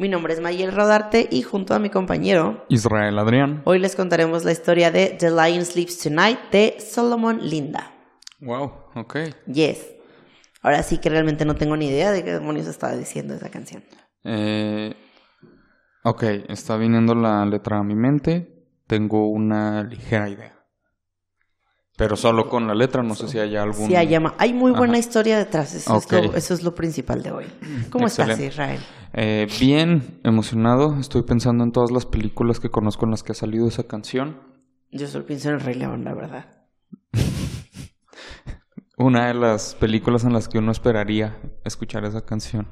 Mi nombre es Mayel Rodarte y junto a mi compañero Israel Adrián. Hoy les contaremos la historia de The Lion Sleeps Tonight de Solomon Linda. Wow, ok. Yes. Ahora sí que realmente no tengo ni idea de qué demonios estaba diciendo esa canción. Eh, ok, está viniendo la letra a mi mente. Tengo una ligera idea. Pero solo con la letra, no sé si hay algún... Sí, hay, hay muy buena historia detrás, eso, es lo, eso, es lo, principal de hoy. ¿Cómo estás, Israel? Eh, bien, emocionado. Estoy pensando en todas las películas que conozco en las que ha salido esa canción. Yo solo pienso en El Rey León, la verdad. Una de las películas en las que uno esperaría escuchar esa canción.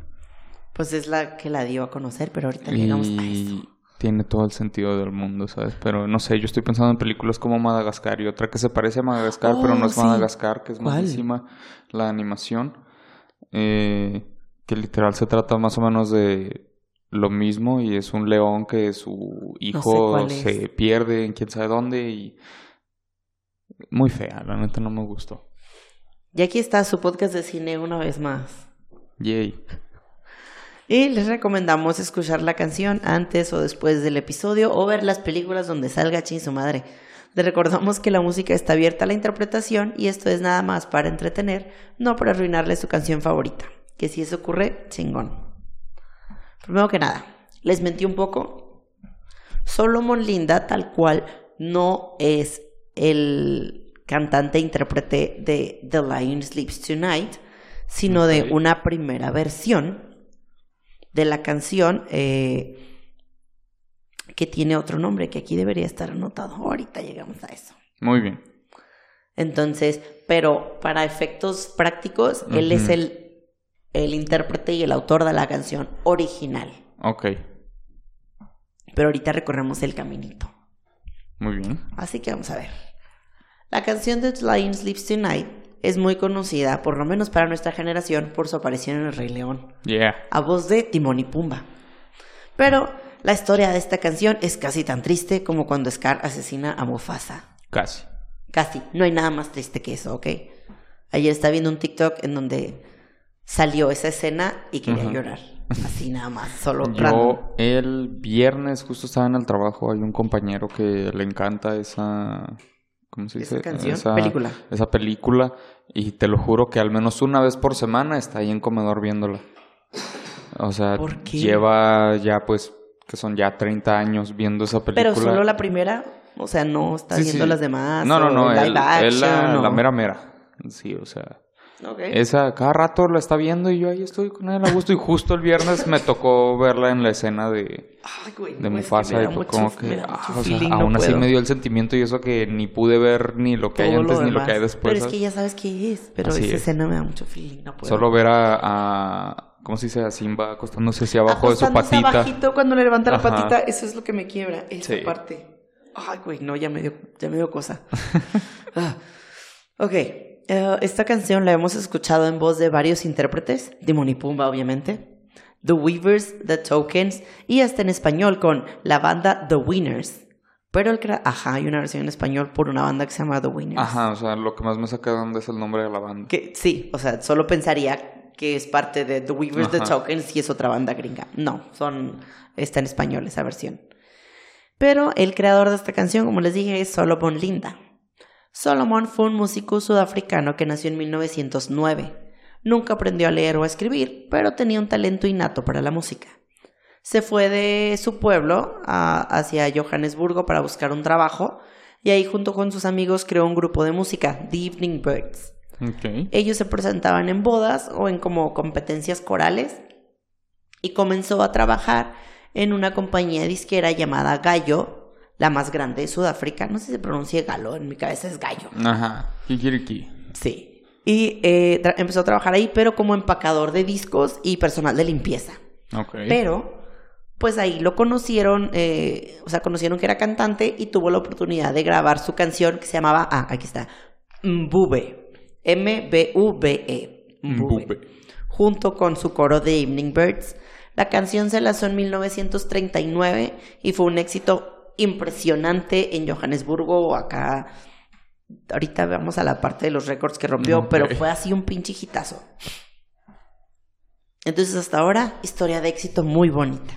Pues es la que la dio a conocer, pero ahorita llegamos a eso tiene todo el sentido del mundo, ¿sabes? Pero no sé, yo estoy pensando en películas como Madagascar y otra que se parece a Madagascar, pero no es oh, Madagascar, que es malísima la animación. Eh, que literal se trata más o menos de lo mismo y es un león que su hijo se pierde en quién sabe dónde y muy fea, la neta no me gustó. Y aquí está su podcast de cine una vez más. Yay. Y les recomendamos escuchar la canción antes o después del episodio o ver las películas donde salga Chin su madre. Les recordamos que la música está abierta a la interpretación y esto es nada más para entretener, no para arruinarle su canción favorita. Que si eso ocurre, chingón. Primero que nada, les mentí un poco. Solomon Linda, tal cual, no es el cantante e intérprete de The Lion Sleeps Tonight, sino de una primera versión de la canción eh, que tiene otro nombre, que aquí debería estar anotado. Ahorita llegamos a eso. Muy bien. Entonces, pero para efectos prácticos, él es el, el intérprete y el autor de la canción original. Ok. Pero ahorita recorremos el caminito. Muy bien. Así que vamos a ver. La canción de Lion Sleeps Tonight es muy conocida, por lo menos para nuestra generación, por su aparición en El Rey León. Yeah. A voz de Timón y Pumba. Pero la historia de esta canción es casi tan triste como cuando Scar asesina a Mufasa. Casi. Casi. No hay nada más triste que eso, ¿ok? Ayer estaba viendo un TikTok en donde salió esa escena y quería llorar. Así nada más, solo Yo el viernes justo estaba en el trabajo, hay un compañero que le encanta esa ¿cómo se dice? Esa canción, esa película. Esa película. Y te lo juro que al menos una vez por semana está ahí en comedor viéndola. O sea, lleva ya pues, que son ya 30 años viendo esa película. Pero solo la primera, o sea, no está viendo las demás. No, no, no, él, la mera mera. Sí, o sea. Esa, cada rato la está viendo y yo ahí estoy con él a gusto. Y justo el viernes me tocó verla en la escena de, de Mufasa. y como que, ah, aún así me dio el sentimiento y eso que ni pude ver ni lo que hay antes ni lo que hay después. Pero es que ya sabes qué es. Pero esa escena me da mucho feeling. No puedo. Solo ver a, ¿cómo se dice? A Simba acostándose hacia abajo de su patita. abajito cuando le levanta la patita, eso es lo que me quiebra. Esa parte. Ay, güey, no, ya me dio, ya me dio cosa. ah. Ok. Eh, esta canción la hemos escuchado en voz de varios intérpretes, de Pumba obviamente, The Weavers, The Tokens y hasta en español con la banda The Winners. Pero el ajá, hay una versión en español por una banda que se llama The Winners. Ajá, o sea, lo que más me saca de dónde es el nombre de la banda. Que, sí, o sea, solo pensaría que es parte de The Weavers, The Tokens y es otra banda gringa. No, son, está en español esa versión. Pero el creador de esta canción, como les dije, es Solomon Linda. Solomon fue un músico sudafricano que nació en 1909. Nunca aprendió a leer o a escribir, pero tenía un talento innato para la música. Se fue de su pueblo hacia Johannesburgo para buscar un trabajo y ahí junto con sus amigos creó un grupo de música, The Evening Birds. Ellos se presentaban en bodas o en como competencias corales y comenzó a trabajar en una compañía disquera llamada Gallo la más grande de Sudáfrica. No sé si se pronuncia galo, en mi cabeza es gallo. Ajá, Kikiriki. Sí. Y eh, empezó a trabajar ahí, pero como empacador de discos y personal de limpieza. Ok. Pero pues ahí lo conocieron, eh, o sea, conocieron que era cantante y tuvo la oportunidad de grabar su canción que se llamaba, ah, aquí está, Mbube, M-B-U-B-E, Mbube, junto con su coro de Evening Birds. La canción se lanzó en 1939 y fue un éxito impresionante en Johannesburgo, acá. Ahorita vamos a la parte de los récords que rompió, pero fue así un pinche hitazo. Entonces, hasta ahora, historia de éxito muy bonita.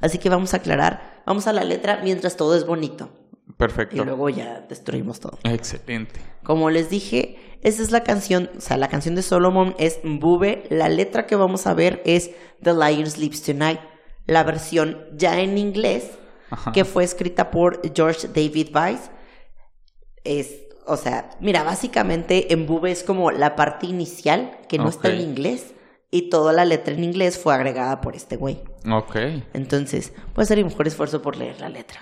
Así que vamos a aclarar, vamos a la letra mientras todo es bonito. Perfecto. Y luego ya destruimos todo. Excelente. Como les dije, esa es la canción, o sea, la canción de Solomon es Mbube. La letra que vamos a ver es The Lion Sleeps Tonight. La versión ya en inglés, que fue escrita por George David Weiss. Es, o sea, mira, básicamente Mbube es como la parte inicial que no está en inglés y toda la letra en inglés fue agregada por este güey. Ok. Entonces, voy a hacer mi mejor esfuerzo por leer la letra.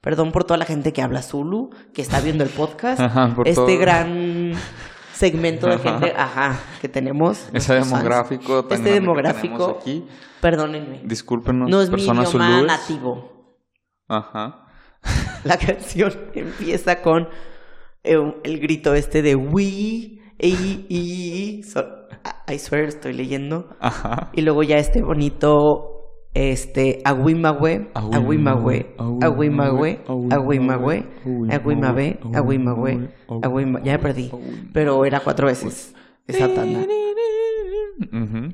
Perdón por toda la gente que habla Zulu, que está viendo el podcast. este gran segmento de gente, ajá, que tenemos. Ese demográfico. Este demográfico. aquí. Perdónenme. Discúlpenos, no es mi idioma nativo. Ajá. La canción empieza con eh, el grito este de we y, y I swear estoy leyendo. Ajá. Y luego ya este bonito este Aguimagüe, Aguimagüe, Aguimagüe, Aguimagüe, Aguimagüe, Aguimagüe, Aguimagüe, ya me perdí, pero era cuatro veces esa tanda.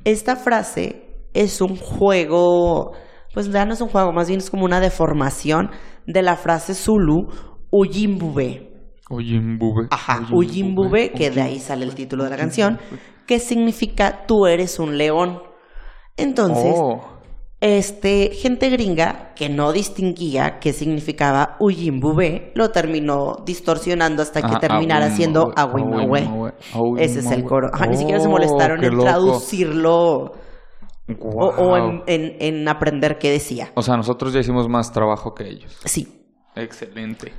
Esta frase es un juego, pues ya no es un juego, más bien es como una deformación de la frase Zulu Uyimbube. Uyimbube. Ajá, Uyimbube, que de ahí sale el título de la canción, que significa tú eres un león. Entonces, oh este, gente gringa que no distinguía qué significaba Uyimbube, lo terminó distorsionando hasta que ah, terminara siendo Awimahue. Ese es el coro. ni siquiera se molestaron en traducirlo o, en, aprender qué decía. O sea, nosotros ya hicimos más trabajo que ellos. Sí. Excelente.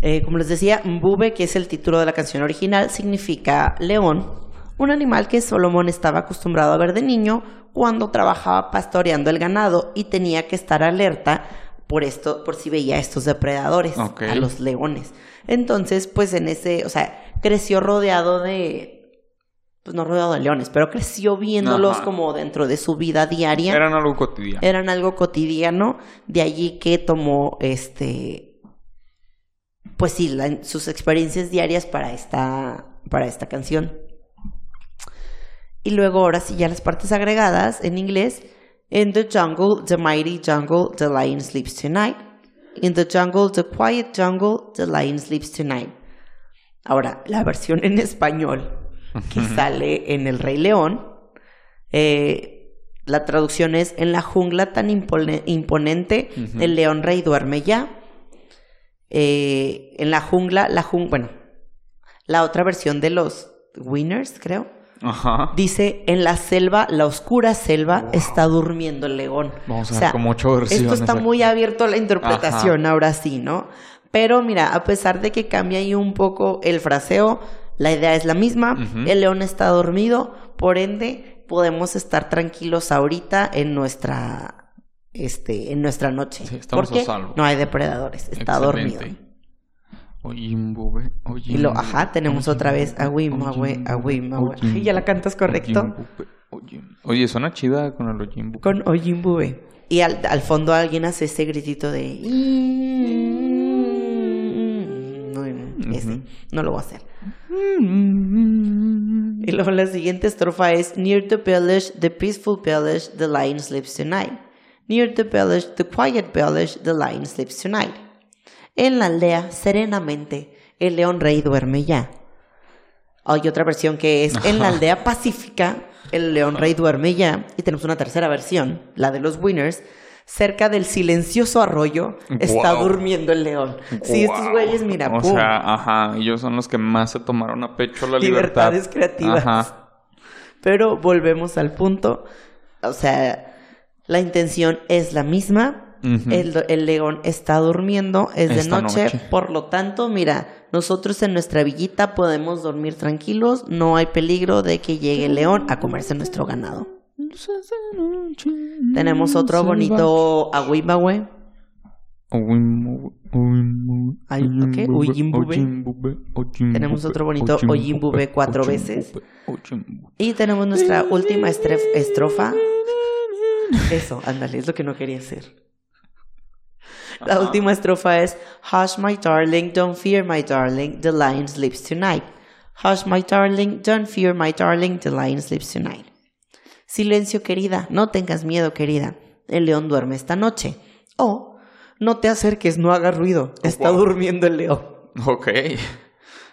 Eh, como les decía, Mbube, que es el título de la canción original, significa león un animal que Solomón estaba acostumbrado a ver de niño cuando trabajaba pastoreando el ganado y tenía que estar alerta por esto, por si veía a estos depredadores, a los leones. Entonces, pues en ese, o sea, creció rodeado de, pues no rodeado de leones, pero creció viéndolos como dentro de su vida diaria. Eran algo cotidiano. Eran algo cotidiano, de allí que tomó este, pues sí, sus experiencias diarias para esta, para esta canción. Y luego ahora sí ya las partes agregadas en inglés. In the jungle, the mighty jungle, the lion sleeps tonight. In the jungle, the quiet jungle, the lion sleeps tonight. Ahora, la versión en español que sale en El Rey León, eh, la traducción es, en la jungla tan imponente, el león rey duerme ya. Eh, en la jungla, la jungla, bueno, la otra versión de los Winners, creo, Dice, en la selva, la oscura selva, está durmiendo el león. Vamos a ver como ocho versiones. Esto está muy abierto a la interpretación, ahora sí, ¿no? Pero mira, a pesar de que cambia ahí un poco el fraseo, la idea es la misma. El león está dormido, por ende, podemos estar tranquilos ahorita en nuestra, este, en nuestra noche. porque no hay depredadores, está dormido. Y lo, ajá, tenemos otra vez Awimahue. Y ya la cantas correcto. Oye, suena chida con el Ojimbube. Con Ojimbube. Y al, al fondo alguien hace ese gritito de... No, ese, no lo voy a hacer. Y luego la siguiente estrofa es Near the village, the peaceful village, the lion sleeps tonight. Near the village, the quiet village, the lion sleeps tonight. En la aldea, serenamente, el león rey duerme ya. Hay otra versión que es en la aldea pacífica, el león rey duerme ya. Y tenemos una tercera versión, la de los winners. Cerca del silencioso arroyo está durmiendo el león. Sí, estos güeyes, mira, O sea, ajá, ellos son los que más se tomaron a pecho la libertad. Libertades creativas. Pero volvemos al punto. O sea, la intención es la misma el, león está durmiendo, es de noche, por lo tanto, mira, nosotros en nuestra villita podemos dormir tranquilos, no hay peligro de que llegue el león a comerse nuestro ganado. Tenemos otro bonito Aguimbawe. Tenemos otro bonito Oyimbube cuatro veces. Y tenemos nuestra última estrofa. Eso, ándale, es lo que no quería hacer. La última estrofa es Hush my darling, don't fear my darling, the lion sleeps tonight. Hush my darling, don't fear my darling, the lion sleeps tonight. Silencio querida, no tengas miedo querida, el león duerme esta noche. O no te acerques, no hagas ruido, está durmiendo el león. Ok.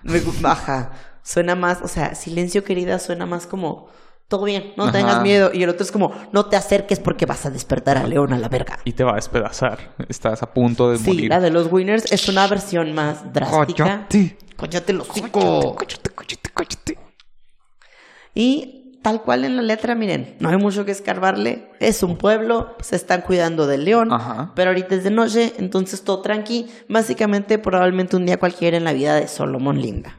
Me baja, suena más, o sea, silencio querida suena más como todo bien, no tengas miedo. Y el otro es como, no te acerques porque vas a despertar al león a la verga. Y te va a despedazar. Estás a punto de morir. Sí, la de los winners es una versión más drástica. Cállate. los hocico. Y tal cual en la letra, miren, no hay mucho que escarbarle. Es un pueblo, se están cuidando del león. Pero ahorita es de noche, entonces todo tranqui. Básicamente, probablemente un día cualquiera en la vida de Solomon Linda.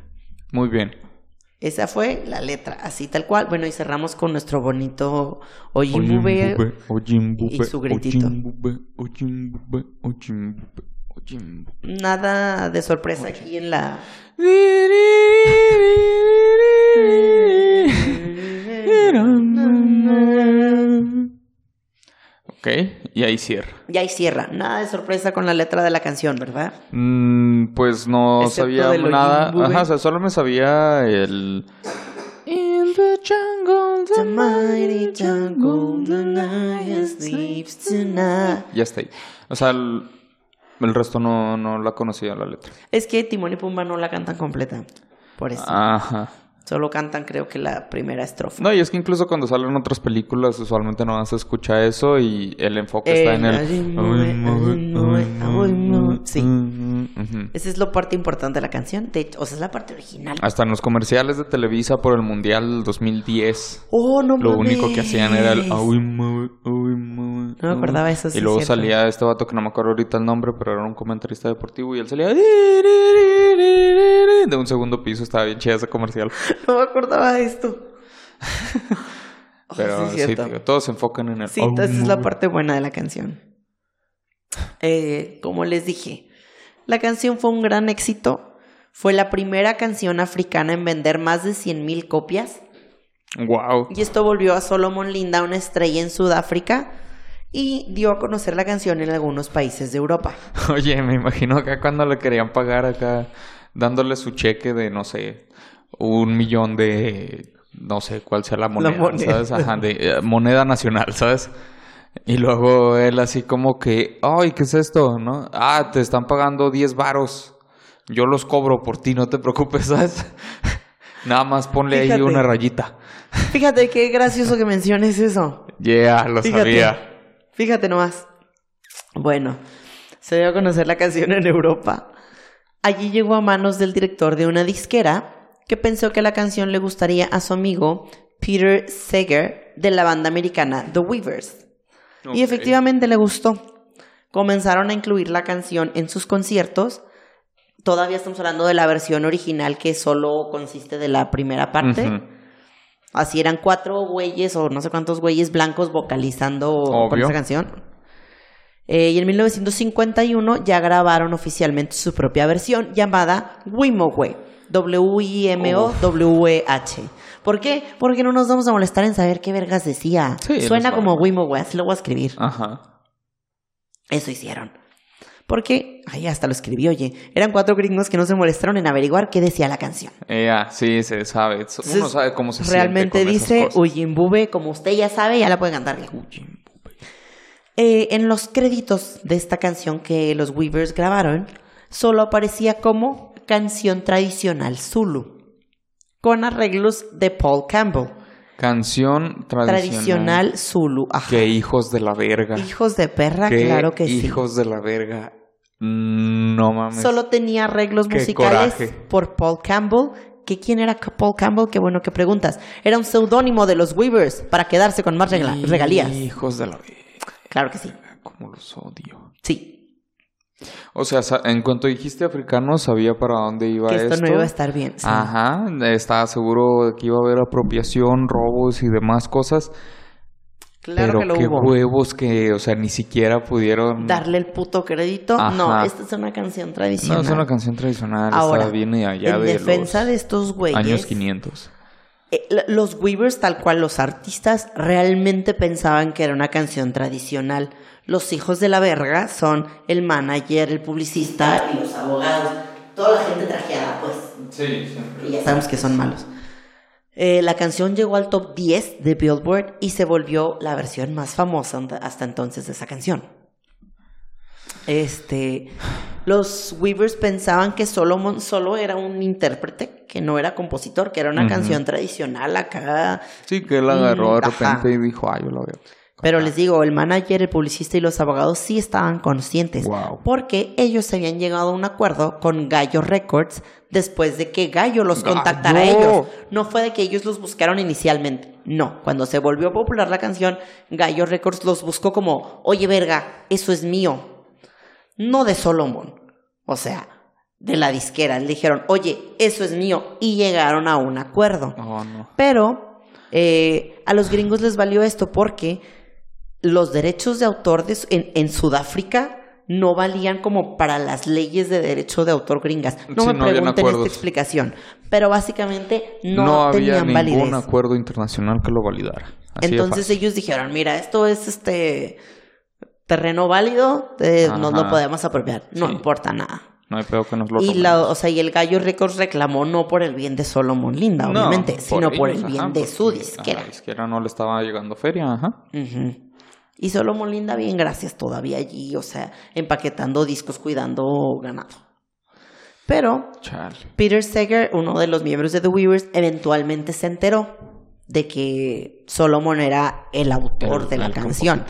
Muy bien. Esa fue la letra, así tal cual. Bueno, y cerramos con nuestro bonito Ojimbube y su gritito. Nada de sorpresa aquí en la... Ok, y ahí cierra. Y ahí cierra. Nada de sorpresa con la letra de la canción, ¿verdad? Mm, pues no sabía nada. Ajá, o sea, solo me sabía el. In the jungle, the mighty jungle, the night sleeps tonight. Ya está ahí. O sea, el, el resto no, no la conocía la letra. Es que Timón y Pumba no la cantan completa. Por eso. Ajá. Solo cantan creo que la primera estrofa. No, y es que incluso cuando salen otras películas usualmente no vas a escuchar eso y el enfoque está en el... Sí. Esa es la parte importante de la canción. De hecho, o sea, es la parte original. Hasta en los comerciales de Televisa por el Mundial 2010. Oh, no Lo único que hacían era el... No me acordaba eso. y luego salía este vato que no me acuerdo ahorita el nombre, pero era un comentarista deportivo y él salía... De un segundo piso, estaba bien chida ese comercial. no me acordaba de esto. Pero sí, todos se enfocan en el... Sí, esa es la parte buena de la canción. Eh, como les dije, la canción fue un gran éxito. Fue la primera canción africana en vender más de 100.000 copias. Wow. Y esto volvió a Solomon Linda una estrella en Sudáfrica y dio a conocer la canción en algunos países de Europa. Oye, me imagino acá cuando le querían pagar acá, dándole su cheque de, no sé, un millón de, no sé cuál sea la moneda, ¿sabes? Ajá, de eh, moneda nacional, ¿sabes? Y luego él así como que, ay, ¿qué es esto? ¿No? Ah, te están pagando 10 varos. Yo los cobro por ti, no te preocupes, ¿sabes? Nada más ponle ahí una rayita. Fíjate qué gracioso que menciones eso. Yeah, lo sabía. Fíjate nomás. Bueno, se dio a conocer la canción en Europa. Allí llegó a manos del director de una disquera que pensó que la canción le gustaría a su amigo Peter Seger de la banda americana The Weavers. Y efectivamente le gustó. Comenzaron a incluir la canción en sus conciertos. Todavía estamos hablando de la versión original que solo consiste de la primera parte. Así eran cuatro güeyes o no sé cuántos güeyes blancos vocalizando con esa canción. Eh, y en 1951 ya grabaron oficialmente su propia versión llamada Wimowe. W-I-M-O-W-H. ¿Por qué? Porque no nos vamos a molestar en saber qué vergas decía. Suena como Wimowe, así lo voy a escribir. Ajá. Eso hicieron. Porque, ay, hasta lo escribí, oye. Eran cuatro gringos que no se molestaron en averiguar qué decía la canción. Ya, sí, se sabe. Uno sabe cómo se Realmente dice Uyimbube, como usted ya sabe, ya la puede cantar. Eh, en los créditos de esta canción que los Weavers grabaron, solo aparecía como canción tradicional Zulu, con arreglos de Paul Campbell. Canción tradicional, Zulu. Ajá. Qué hijos de la verga. Hijos de perra, claro que sí. Hijos de la verga. No mames. Solo tenía arreglos musicales por Paul Campbell. ¿Que ¿Quién era Paul Campbell? Qué bueno que preguntas. Era un seudónimo de los Weavers para quedarse con más regalías. Hijos de la verga. Claro que sí. Como los odio. Sí. O sea, en cuanto dijiste africano, sabía para dónde iba que esto. no iba a estar bien. Ajá, estaba seguro de que iba a haber apropiación, robos y demás cosas. Claro Pero que lo qué huevos que, o sea, ni siquiera pudieron... Darle el puto crédito. No, esta es una canción tradicional. No, es una canción tradicional. Ahora, viene allá en defensa de estos güeyes... Años 500. Eh, los Weavers, tal cual los artistas, realmente pensaban que era una canción tradicional. Los hijos de la verga son el manager, el publicista y los abogados. Toda la gente trajeada, pues. Sí, siempre. Y ya sabemos que son malos. Eh, la canción llegó al top 10 de Billboard y se volvió la versión más famosa hasta entonces de esa canción. Este, los Weavers pensaban que Solomon solo era un intérprete, que no era compositor, que era una canción tradicional acá. Sí, que él agarró de repente y dijo, ay, yo lo veo. Pero les digo, el manager, el publicista y los abogados sí estaban conscientes. Porque ellos habían llegado a un acuerdo con Gallo Records después de que Gallo los contactara a ellos. No fue de que ellos los buscaron inicialmente. No, cuando se volvió popular la canción, Gallo Records los buscó como, oye verga, eso es mío. No de Solomon. O sea, de la disquera. Le dijeron, oye, eso es mío. Y llegaron a un acuerdo. Oh, no. Pero eh, a los gringos les valió esto porque los derechos de autor en, Sudáfrica no valían como para las leyes de derecho de autor gringas. No me pregunten esta explicación, pero básicamente no, no había ningún acuerdo internacional que lo validara. Entonces ellos dijeron, mira, esto es este terreno válido, eh, nos lo podemos apropiar, no importa nada. No hay peor que nos lo y o sea, y el Gallo Records reclamó no por el bien de Solomon Linda, obviamente, sino por el bien de su disquera. la disquera no le estaba llegando feria, ajá. Y solo Molinda, bien, gracias, todavía allí, o sea, empaquetando discos, cuidando ganado. Pero Peter Seger, uno de los miembros de The Weavers, eventualmente se enteró de que Solomon era el autor de la canción.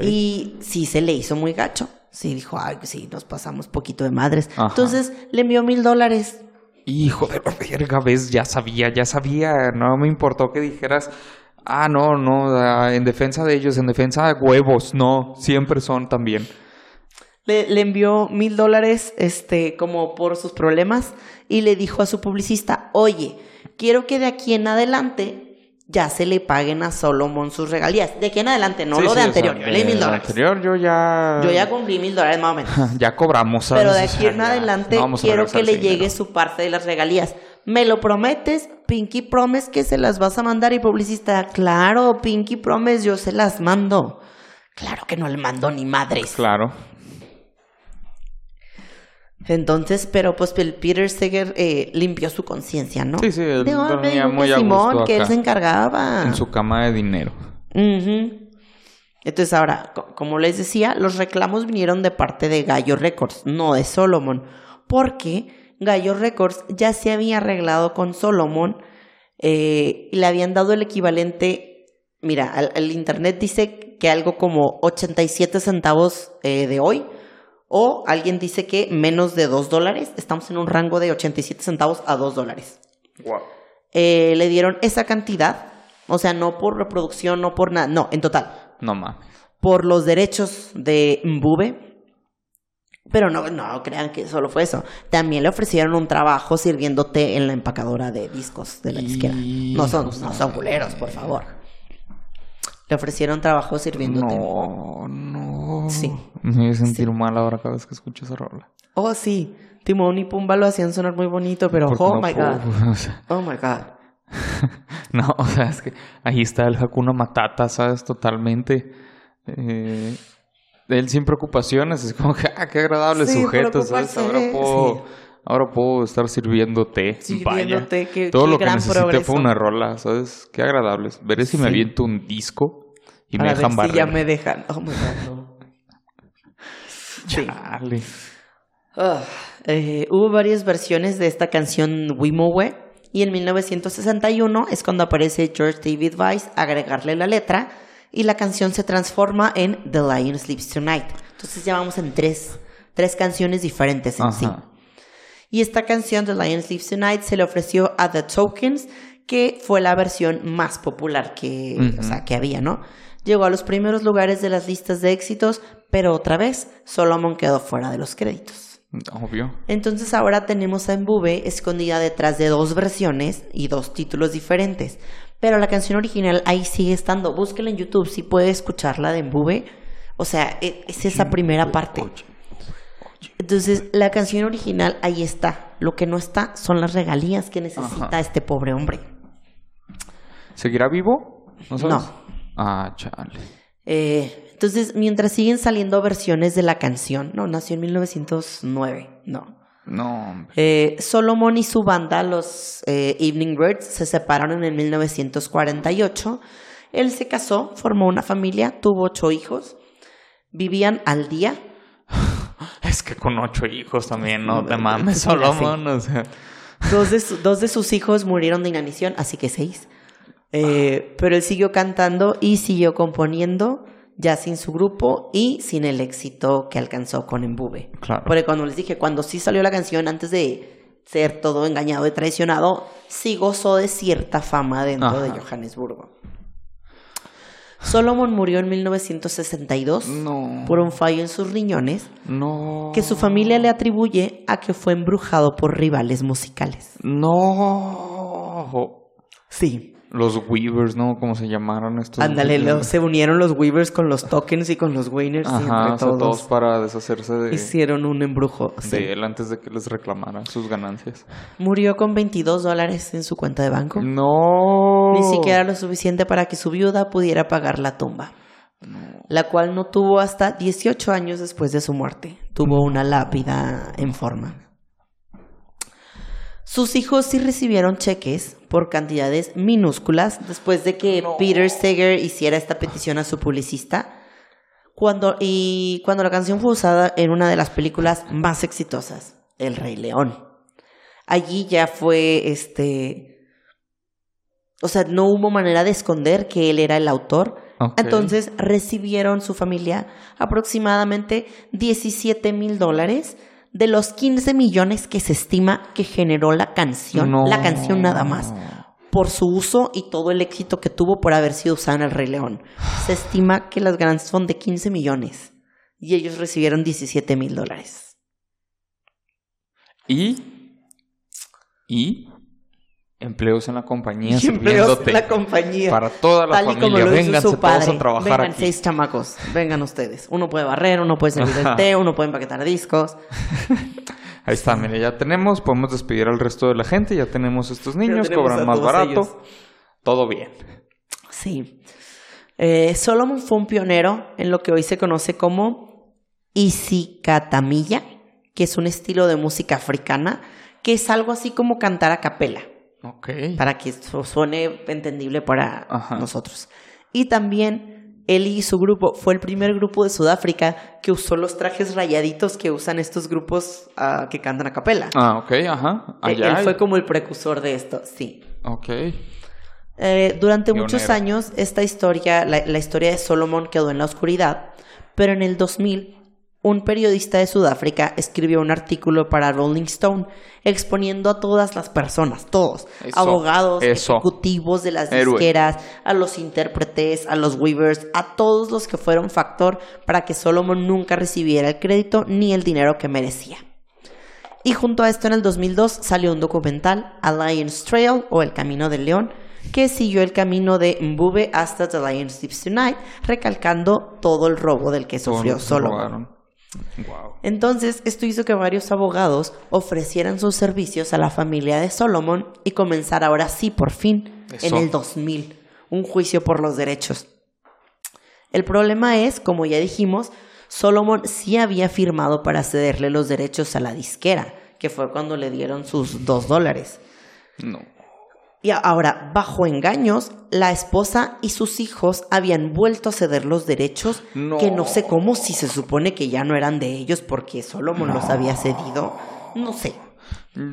Y sí se le hizo muy gacho. Sí, dijo, ay, sí, nos pasamos poquito de madres. Entonces le envió mil dólares. Hijo de la verga, ves, ya sabía, ya sabía. No me importó que dijeras, Ah, no, no, ah, en defensa de ellos, en defensa de huevos, no, siempre son también. Le, le, envió mil dólares, este, como por sus problemas, y le dijo a su publicista, oye, quiero que de aquí en adelante ya se le paguen a Solomon sus regalías. De aquí en adelante, no lo de anterior. yo mil dólares. anterior yo ya... Yo ya cumplí mil dólares más o menos. ya cobramos. ¿sabes? Pero de aquí en adelante quiero que le llegue su parte de las regalías. ¿Me lo prometes? Pinky Promise que se las vas a mandar y publicista. Claro, Pinky Promise, yo se las mando. Claro que no le mando ni madres. Claro. Entonces, pero pues el Peter Seger eh, limpió su conciencia, ¿no? Sí, sí, él dormía muy a Simón, que él se encargaba. En su cama de dinero. Entonces, ahora, como les decía, los reclamos vinieron de parte de Gallo Records, no de Solomon, porque Gallo Records ya se había arreglado con Solomon eh, y le habían dado el equivalente, mira, el, internet dice que algo como 87 centavos eh, de hoy, o alguien dice que menos de 2 dólares, estamos en un rango de 87 centavos a 2 dólares. Wow. Eh, le dieron esa cantidad, o sea, no por reproducción, no por nada, no, en total. No más. Por los derechos de Mbube, pero no, no crean que solo fue eso. También le ofrecieron un trabajo sirviendo té en la empacadora de discos de la disquera. No son, no son culeros, por favor. Le ofrecieron trabajo sirviendo té. No, no. Sí. Me voy a sentir mal ahora cada vez que escucho esa rola. Oh, sí. Timón y Pumba lo hacían sonar muy bonito, pero oh my god. oh my god. no, o sea, es que ahí está el Hakuna Matata, ¿sabes? Totalmente. Eh, él sin preocupaciones, es como que, ah, qué agradable sujeto, ¿sabes? Ahora puedo, ahora puedo estar sirviéndote. Sirviéndote, Vaya. Todo lo que necesité fue una rola, ¿sabes? Qué agradable. Veré si me aviento un disco y me dejan barrer. Si ya me dejan. Oh my god, no. Charlie. Ah, eh, hubo varias versiones de esta canción Wimowe y en 1961 es cuando aparece George David Weiss a agregarle la letra y la canción se transforma en The Lion Sleeps Tonight. Entonces ya vamos en tres, tres canciones diferentes en sí. Y esta canción, The Lion Sleeps Tonight, se le ofreció a The Tokens, que fue la versión más popular que, que había, ¿no? Llegó a los primeros lugares de las listas de éxitos, pero otra vez Solomon quedó fuera de los créditos. Obvio. Entonces ahora tenemos a Mbube escondida detrás de dos versiones y dos títulos diferentes. Pero la canción original ahí sigue estando. Búsquela en YouTube si puede escucharla de Embube. O sea, e, es esa primera parte. Entonces, la canción original ahí está. Lo que no está son las regalías que necesita este pobre hombre. ¿Seguirá vivo? No. no. Ah, chale. Eh, entonces, mientras siguen saliendo versiones de la canción, no, nació en 1909, no. No. Eh, Solomon y su banda, los eh, Evening Birds, se separaron en 1948. Él se casó, formó una familia, tuvo ocho hijos, vivían al día. Es que con ocho hijos también, no te mames, Solomon. O sea. dos, de dos de sus hijos murieron de inanición, así que seis. Eh, pero él siguió cantando y siguió componiendo ya sin su grupo y sin el éxito que alcanzó con Embube. Claro. Porque cuando les dije, cuando sí salió la canción antes de ser todo engañado y traicionado, sí gozó de cierta fama dentro de Johannesburgo. Solomon murió en 1962 por un fallo en sus riñones no. que su familia le atribuye a que fue embrujado por rivales musicales. No. Sí. Los Weavers, ¿no? ¿Cómo se llamaron estos? Ándale, se unieron los Weavers con los tokens y con los Winners. Ajá, todos. para deshacerse de... Hicieron un embrujo. De él antes de que les reclamaran sus ganancias. Murió con 22 dólares en su cuenta de banco. No. Ni siquiera lo suficiente para que su viuda pudiera pagar la tumba. La cual no tuvo hasta 18 años después de su muerte. Tuvo una lápida en forma. Sus hijos sí recibieron cheques por cantidades minúsculas después de que Peter Seger hiciera esta petición a su publicista. Cuando, y cuando la canción fue usada en una de las películas más exitosas, El Rey León. Allí ya fue este. O sea, no hubo manera de esconder que él era el autor. Entonces recibieron su familia aproximadamente 17 mil dólares de los 15 millones que se estima que generó la canción, la canción nada más, por su uso y todo el éxito que tuvo por haber sido usada en El Rey León. Se estima que las ganancias son de 15 millones y ellos recibieron 17 mil dólares. ¿Y? ¿Y? Empleos en la compañía, empleos en la compañía. Para toda la familia, vénganse todos a trabajar Vengan seis chamacos, vengan ustedes. Uno puede barrer, uno puede servir el té, uno puede empaquetar discos. Ahí está, mire, ya tenemos, podemos despedir al resto de la gente, ya tenemos estos niños, cobran más barato. Todo bien. Sí. Eh, Solomon fue un pionero en lo que hoy se conoce como Isikatamilla, que es un estilo de música africana, que es algo así como cantar a capela. Para que suene entendible para nosotros. Y también él y su grupo fue el primer grupo de Sudáfrica que usó los trajes rayaditos que usan estos grupos ah, que cantan a capela. Ah, ok, ajá. E-, él fue como el precursor de esto, sí. Ok. Eh, durante muchos años, esta historia, la, la historia de Solomon quedó en la oscuridad, pero en el 2000 un periodista de Sudáfrica escribió un artículo para Rolling Stone exponiendo a todas las personas, todos, abogados, ejecutivos de las disqueras, a los intérpretes, a los weavers, a todos los que fueron factor para que Solomon nunca recibiera el crédito ni el dinero que merecía. Y junto a esto en el 2002 salió un documental, A Lion's Trail o El Camino del León, que siguió el camino de Mbube hasta The Lion's Sleeps Tonight, recalcando todo el robo del que sufrió Solomon. Entonces, esto hizo que varios abogados ofrecieran sus servicios a la familia de Solomon y comenzar ahora sí, por fin, en el 2000, un juicio por los derechos. El problema es, como ya dijimos, Solomon sí había firmado para cederle los derechos a la disquera, que fue cuando le dieron sus dos dólares. No. Y ahora, bajo engaños, la esposa y sus hijos habían vuelto a ceder los derechos, que no sé cómo, si se supone que ya no eran de ellos porque Solomon los había cedido, no sé.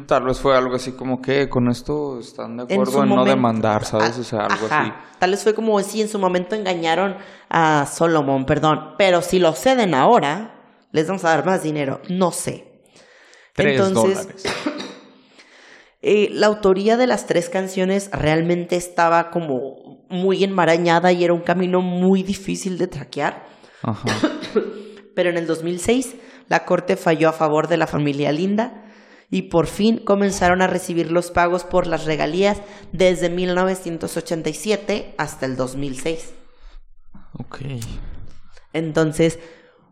Tal vez fue algo así como que con esto están de acuerdo en, no demandar, ¿sabes? O sea, algo así. Tal vez fue como si en su momento engañaron a Solomon, perdón, pero si lo ceden ahora, les vamos a dar más dinero, no sé. Tres Entonces, dólares. Eh, la autoría de las tres canciones realmente estaba como muy enmarañada y era un camino muy difícil de traquear. Pero en el 2006 la corte falló a favor de la familia Linda y por fin comenzaron a recibir los pagos por las regalías desde 1987 hasta el 2006. Ok. Entonces,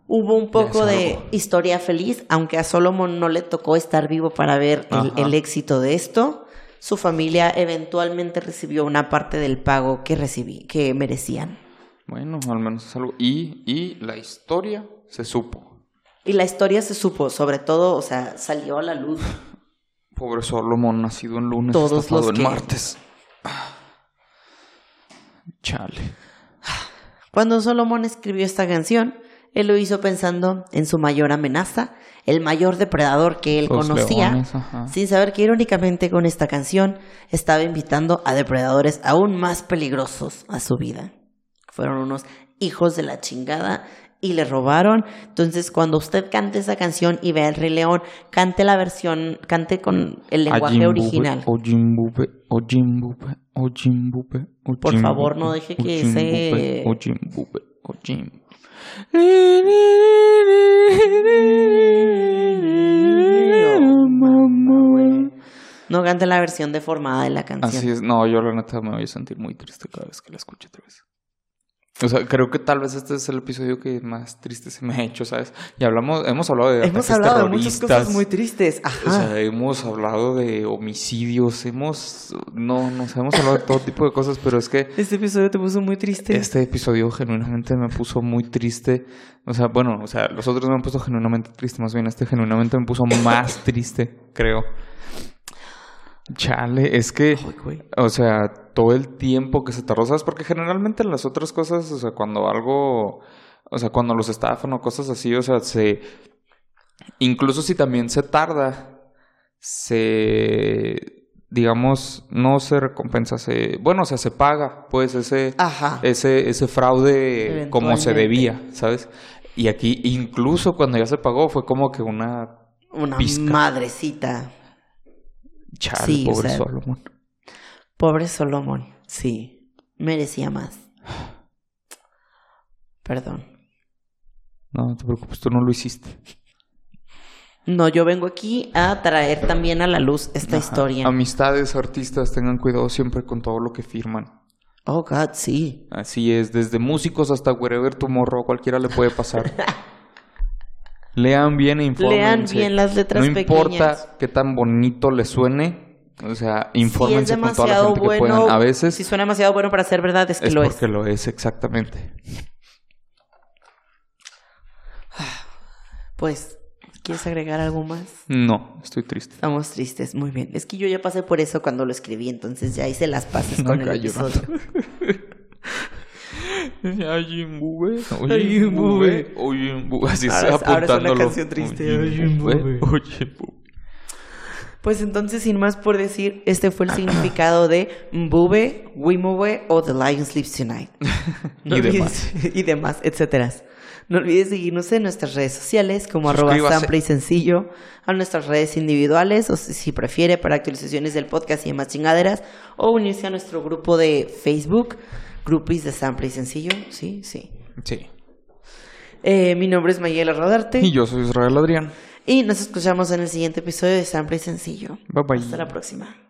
hubo un poco de historia feliz, aunque a Solomon no le tocó estar vivo para ver el, éxito de esto. Su familia eventualmente recibió una parte del pago que recibí, que merecían. Bueno, al menos es algo. Y, y la historia se supo. Y la historia se supo, sobre todo, o sea, salió a la luz. Pobre Solomon, nacido en lunes, Todos los en martes. Chale. Cuando Solomon escribió esta canción, él lo hizo pensando en su mayor amenaza, el mayor depredador que él conocía, sin saber que irónicamente con esta canción estaba invitando a depredadores aún más peligrosos a su vida. Fueron unos hijos de la chingada y le robaron. Entonces, cuando usted cante esa canción y vea el Rey León, cante la versión, cante con el lenguaje original. Por favor, no deje que ese... No cante la versión deformada de la canción. Así es, no, yo la neta me voy a sentir muy triste cada vez que la escuche otra vez. O sea, creo que tal vez este es el episodio que más triste se me ha hecho, ¿sabes? Y hablamos, hemos hablado de Hemos hablado de muchas cosas muy tristes. Ajá. O sea, hemos hablado de homicidios, hemos no, no sé, hemos hablado de todo tipo de cosas, pero es que este episodio te puso muy triste. Este episodio genuinamente me puso muy triste. O sea, bueno, o sea, los otros me han puesto genuinamente triste, más bien este genuinamente me puso más triste, creo. Chale, es que, o sea, todo el tiempo que se tardó, ¿sabes? Porque generalmente en las otras cosas, o sea, cuando algo, o sea, cuando los estafan o cosas así, o sea, se, incluso si también se tarda, se, digamos, no se recompensa, se, bueno, o sea, se paga, pues, ese, ese, ese fraude como se debía, ¿sabes? Y aquí, incluso cuando ya se pagó, fue como que una... Una madrecita. Chale, pobre Solomon. Pobre Solomon, sí. Merecía más. Perdón. No, no te preocupes, tú no lo hiciste. No, yo vengo aquí a traer también a la luz esta historia. Amistades, artistas, tengan cuidado siempre con todo lo que firman. Oh, God, sí. Así es, desde músicos hasta wherever tomorrow, cualquiera le puede pasar. Lean bien e Lean bien las letras No importa qué tan bonito le suene, o sea, infórmense con toda la gente que puedan. A veces... Si suena demasiado bueno para ser verdad, es que lo es. porque lo es, exactamente. Pues, ¿quieres agregar algo más? No, estoy triste. Estamos tristes, muy bien. Es que yo ya pasé por eso cuando lo escribí, entonces ya hice las pases con el episodio. Oye, Oye, Oye, Así ahora, ahora es una canción triste. Oye, Pues entonces, sin más por decir, este fue el significado de Mbube, Wimube o The Lion Sleeps Tonight. y demás. y demás, etcétera. No olvides seguirnos en nuestras redes sociales como arroba sample y sencillo, a nuestras redes individuales, o si prefiere, para actualizaciones del podcast y demás chingaderas, o unirse a nuestro grupo de Facebook groupies de Sample y Sencillo, ¿sí? Sí. Sí. Eh, mi nombre es Mayela Rodarte. Y yo soy Israel Adrián. Y nos escuchamos en el siguiente episodio de Sample y Sencillo. Bye bye. Hasta la próxima.